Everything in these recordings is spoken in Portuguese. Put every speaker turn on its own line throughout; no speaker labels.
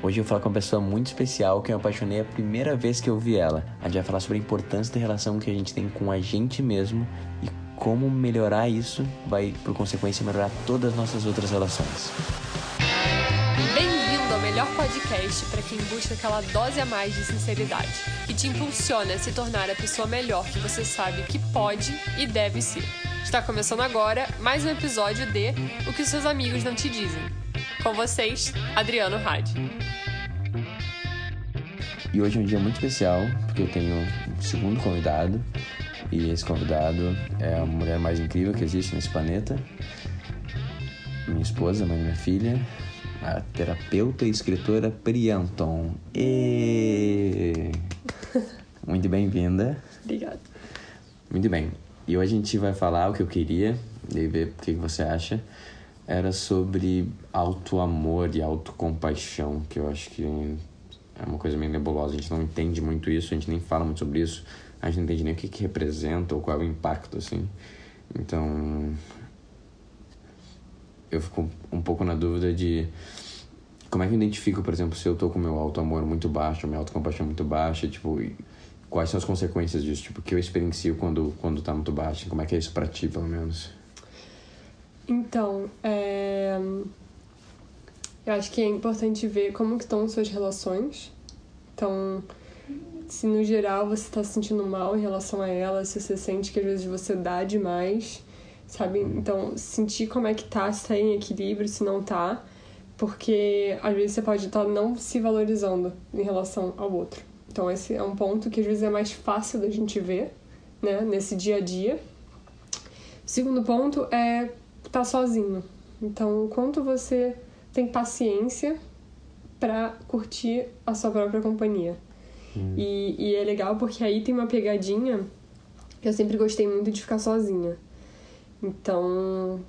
Hoje eu vou falar com uma pessoa muito especial que eu me apaixonei a primeira vez que eu vi ela. A gente vai falar sobre a importância da relação que a gente tem com a gente mesmo e como melhorar isso vai, por consequência, melhorar todas as nossas outras relações.
Bem-vindo ao melhor podcast para quem busca aquela dose a mais de sinceridade, que te impulsiona a se tornar a pessoa melhor que você sabe que pode e deve ser. Está começando agora mais um episódio de O que seus amigos não te dizem. Com vocês, Adriano Hadi.
E hoje é um dia muito especial, porque eu tenho um segundo convidado. E esse convidado é a mulher mais incrível que existe nesse planeta. Minha esposa, mãe da minha filha, a terapeuta e escritora Prianton. E... Muito bem-vinda.
Obrigada.
Muito bem. E hoje a gente vai falar o que eu queria, e ver o que você acha. Era sobre auto-amor e autocompaixão, que eu acho que é uma coisa meio nebulosa. A gente não entende muito isso, a gente nem fala muito sobre isso. A gente não entende nem o que, que representa ou qual é o impacto, assim. Então, eu fico um pouco na dúvida de como é que eu identifico, por exemplo, se eu tô com meu auto-amor muito baixo, minha autocompaixão muito baixa, tipo, quais são as consequências disso? Tipo, o que eu experiencio quando, quando tá muito baixo? Como é que é isso pra ti, pelo menos?
Então, é... eu acho que é importante ver como que estão suas relações. Então, se no geral você está se sentindo mal em relação a ela, se você sente que às vezes você dá demais, sabe? Então, sentir como é que tá, se tá em equilíbrio, se não tá, porque às vezes você pode estar não se valorizando em relação ao outro. Então, esse é um ponto que às vezes é mais fácil da gente ver, né, nesse dia a dia. O segundo ponto é tá sozinho. Então, quanto você tem paciência para curtir a sua própria companhia. Hum. E, e é legal porque aí tem uma pegadinha que eu sempre gostei muito de ficar sozinha. Então,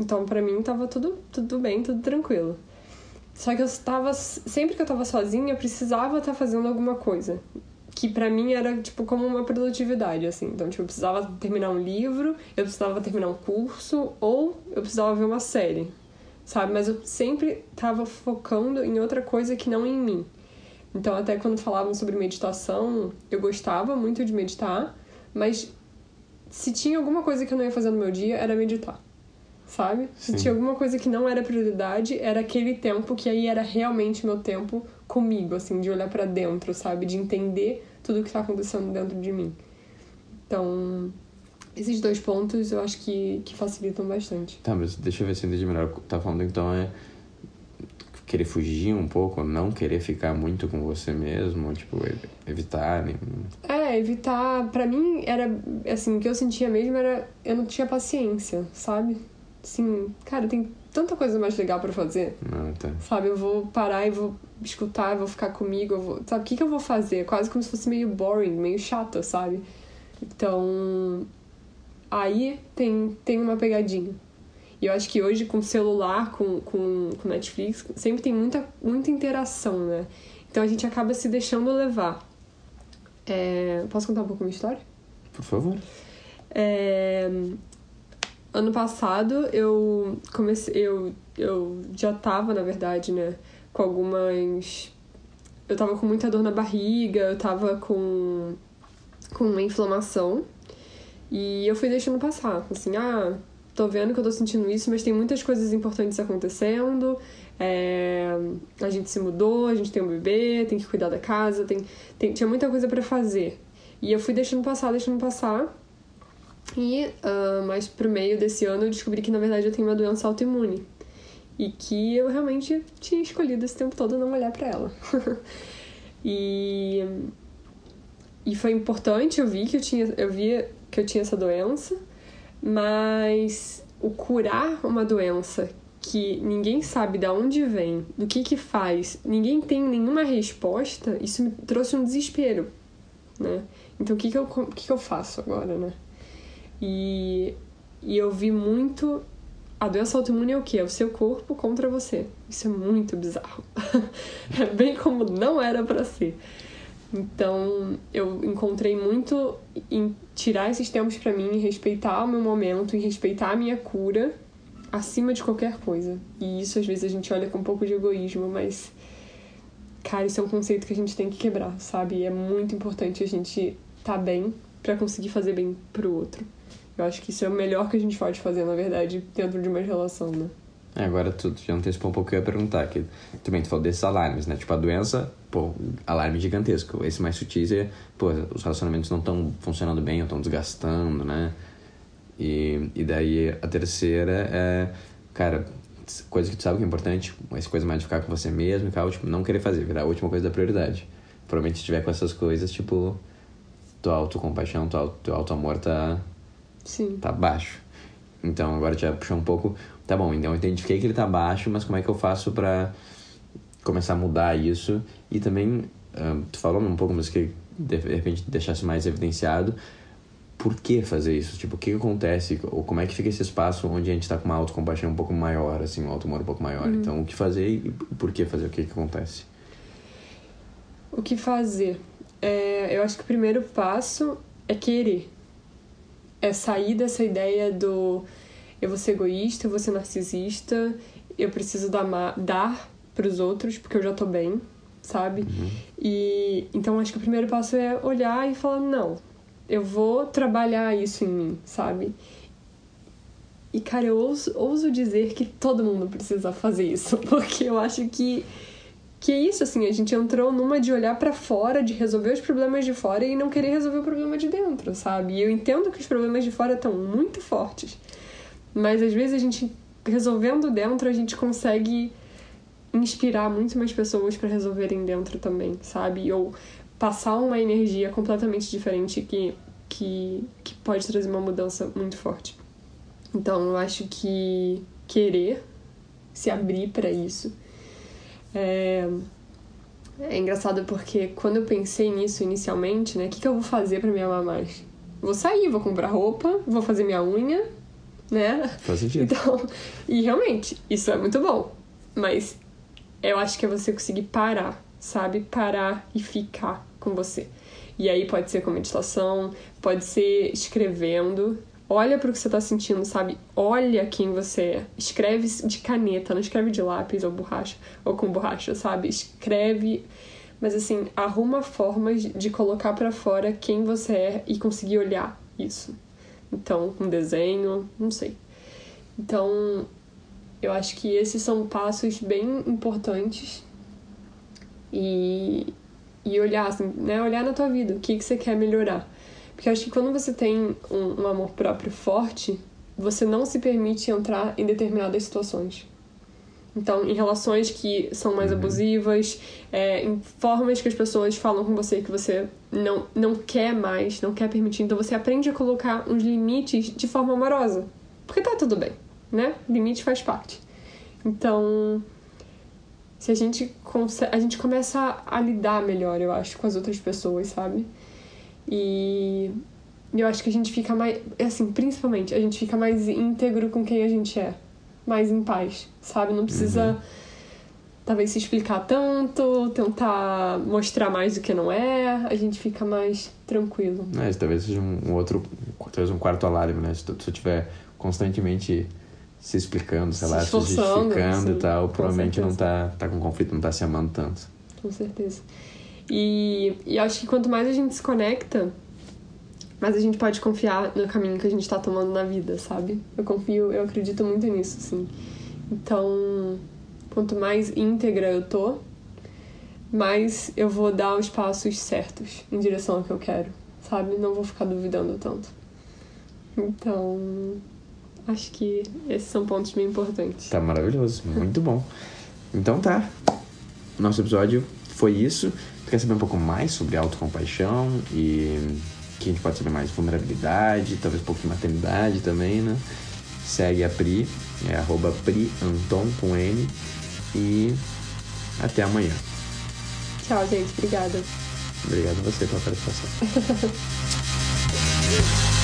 então para mim tava tudo, tudo bem, tudo tranquilo. Só que eu estava sempre que eu tava sozinha, eu precisava estar tá fazendo alguma coisa, que para mim era tipo como uma produtividade assim. Então, tipo, eu precisava terminar um livro, eu precisava terminar um curso ou eu precisava ver uma série. Sabe? Mas eu sempre tava focando em outra coisa que não em mim. Então, até quando falavam sobre meditação, eu gostava muito de meditar, mas se tinha alguma coisa que eu não ia fazer no meu dia, era meditar. Sabe? Sim. Se tinha alguma coisa que não era prioridade, era aquele tempo que aí era realmente meu tempo comigo, assim, de olhar para dentro, sabe? De entender tudo o que tá acontecendo dentro de mim. Então, esses dois pontos eu acho que, que facilitam bastante.
Tá, mas deixa eu ver se eu entendi melhor. Tá falando então é querer fugir um pouco, não querer ficar muito com você mesmo, tipo, evitar. Né?
É, evitar. Pra mim era assim, o que eu sentia mesmo era eu não tinha paciência, sabe? Assim, cara, tem tanta coisa mais legal para fazer.
Ah, tá.
Sabe, eu vou parar e vou escutar, eu vou ficar comigo, eu vou. Sabe, o que, que eu vou fazer? Quase como se fosse meio boring, meio chata, sabe? Então. Aí tem, tem uma pegadinha. E eu acho que hoje com o celular, com, com, com Netflix, sempre tem muita, muita interação, né? Então a gente acaba se deixando levar. É... Posso contar um pouco minha história?
Por favor.
É... Ano passado eu comecei. Eu, eu já tava, na verdade, né? Com algumas. Eu tava com muita dor na barriga, eu tava com. com uma inflamação. E eu fui deixando passar. Assim, ah, tô vendo que eu tô sentindo isso, mas tem muitas coisas importantes acontecendo. É, a gente se mudou, a gente tem um bebê, tem que cuidar da casa, tem, tem tinha muita coisa para fazer. E eu fui deixando passar, deixando passar. E uh, mais pro meio desse ano eu descobri que na verdade eu tenho uma doença autoimune. E que eu realmente tinha escolhido esse tempo todo não olhar para ela. e, e foi importante, eu vi que eu tinha, eu via que eu tinha essa doença mas o curar uma doença que ninguém sabe de onde vem, do que que faz, ninguém tem nenhuma resposta, isso me trouxe um desespero, né? Então o que que eu, que que eu faço agora, né? E, e eu vi muito a doença autoimune é o que? É o seu corpo contra você. Isso é muito bizarro. é bem como não era para ser. Então, eu encontrei muito em tirar esses tempos para mim, em respeitar o meu momento, em respeitar a minha cura acima de qualquer coisa. E isso às vezes a gente olha com um pouco de egoísmo, mas cara, isso é um conceito que a gente tem que quebrar, sabe? E é muito importante a gente tá bem para conseguir fazer bem pro outro. Eu acho que isso é o melhor que a gente pode fazer, na verdade, dentro de uma relação, né?
É, agora tu já antecipou um pouco o que eu ia perguntar, que também tu falou desses alarmes, né? Tipo, a doença, pô, alarme gigantesco. Esse mais sutis é, pô, os relacionamentos não estão funcionando bem, ou estão desgastando, né? E, e daí a terceira é, cara, coisa que tu sabe que é importante, mas coisa mais de ficar com você mesmo e tal, tipo, não querer fazer, virar a última coisa da prioridade. Provavelmente se tiver com essas coisas, tipo, tua autocompaixão, tua, teu auto-amor tá,
Sim.
tá baixo. Então agora já puxou um pouco, tá bom, então eu identifiquei que ele tá baixo, mas como é que eu faço pra começar a mudar isso? E também, uh, tu falou um pouco, mas que de repente deixasse mais evidenciado, por que fazer isso? Tipo, o que, acontece? Ou como é que fica esse espaço onde a gente está com uma autocompaixão um pouco maior, assim, um auto-amor um pouco maior? Uhum. Então, o que fazer e por que fazer? O que, que acontece?
O que fazer? É, eu acho que o primeiro passo é querer. É sair dessa ideia do eu vou ser egoísta, eu vou ser narcisista, eu preciso dar, dar pros outros porque eu já tô bem, sabe?
Uhum.
E então acho que o primeiro passo é olhar e falar: não, eu vou trabalhar isso em mim, sabe? E, cara, eu ouso, ouso dizer que todo mundo precisa fazer isso, porque eu acho que que é isso, assim, a gente entrou numa de olhar para fora, de resolver os problemas de fora e não querer resolver o problema de dentro, sabe? E eu entendo que os problemas de fora estão muito fortes, mas às vezes a gente, resolvendo dentro, a gente consegue inspirar muito mais pessoas para resolverem dentro também, sabe? Ou passar uma energia completamente diferente que, que, que pode trazer uma mudança muito forte. Então, eu acho que querer se abrir para isso. É, é engraçado porque quando eu pensei nisso inicialmente, né? O que, que eu vou fazer para me amar mais? Vou sair, vou comprar roupa, vou fazer minha unha, né?
Faz sentido.
Então, e realmente, isso é muito bom. Mas eu acho que é você conseguir parar, sabe? Parar e ficar com você. E aí pode ser com meditação, pode ser escrevendo. Olha para o que você está sentindo, sabe? Olha quem você é. Escreve de caneta, não escreve de lápis ou borracha, ou com borracha, sabe? Escreve, mas assim, arruma formas de colocar para fora quem você é e conseguir olhar isso. Então, um desenho, não sei. Então, eu acho que esses são passos bem importantes e e olhar, assim, né? Olhar na tua vida, o que, que você quer melhorar. Porque eu acho que quando você tem um, um amor próprio forte, você não se permite entrar em determinadas situações. Então, em relações que são mais uhum. abusivas, é, em formas que as pessoas falam com você que você não, não quer mais, não quer permitir. Então, você aprende a colocar uns limites de forma amorosa. Porque tá tudo bem, né? Limite faz parte. Então, se a gente a gente começa a lidar melhor, eu acho, com as outras pessoas, sabe? E eu acho que a gente fica mais, assim, principalmente, a gente fica mais íntegro com quem a gente é, mais em paz, sabe? Não precisa uhum. talvez se explicar tanto, tentar mostrar mais do que não é, a gente fica mais tranquilo.
É, talvez seja um outro, talvez um quarto alarme, né? Se tu, se tiver constantemente se explicando, sei se lá, se justificando e tal, provavelmente não tá, tá com conflito, não tá se amando tanto.
Com certeza. E, e acho que quanto mais a gente se conecta, mais a gente pode confiar no caminho que a gente tá tomando na vida, sabe? Eu confio, eu acredito muito nisso, assim. Então, quanto mais íntegra eu tô, mais eu vou dar os passos certos em direção ao que eu quero, sabe? Não vou ficar duvidando tanto. Então, Acho que esses são pontos bem importantes.
Tá maravilhoso, muito bom. Então tá. Nosso episódio foi isso. Tu quer saber um pouco mais sobre autocompaixão e que a gente pode saber mais vulnerabilidade, talvez um pouco de maternidade também, né? Segue a Pri, é arroba prianton com N e até amanhã.
Tchau, gente. Obrigada.
Obrigado a você pela participação.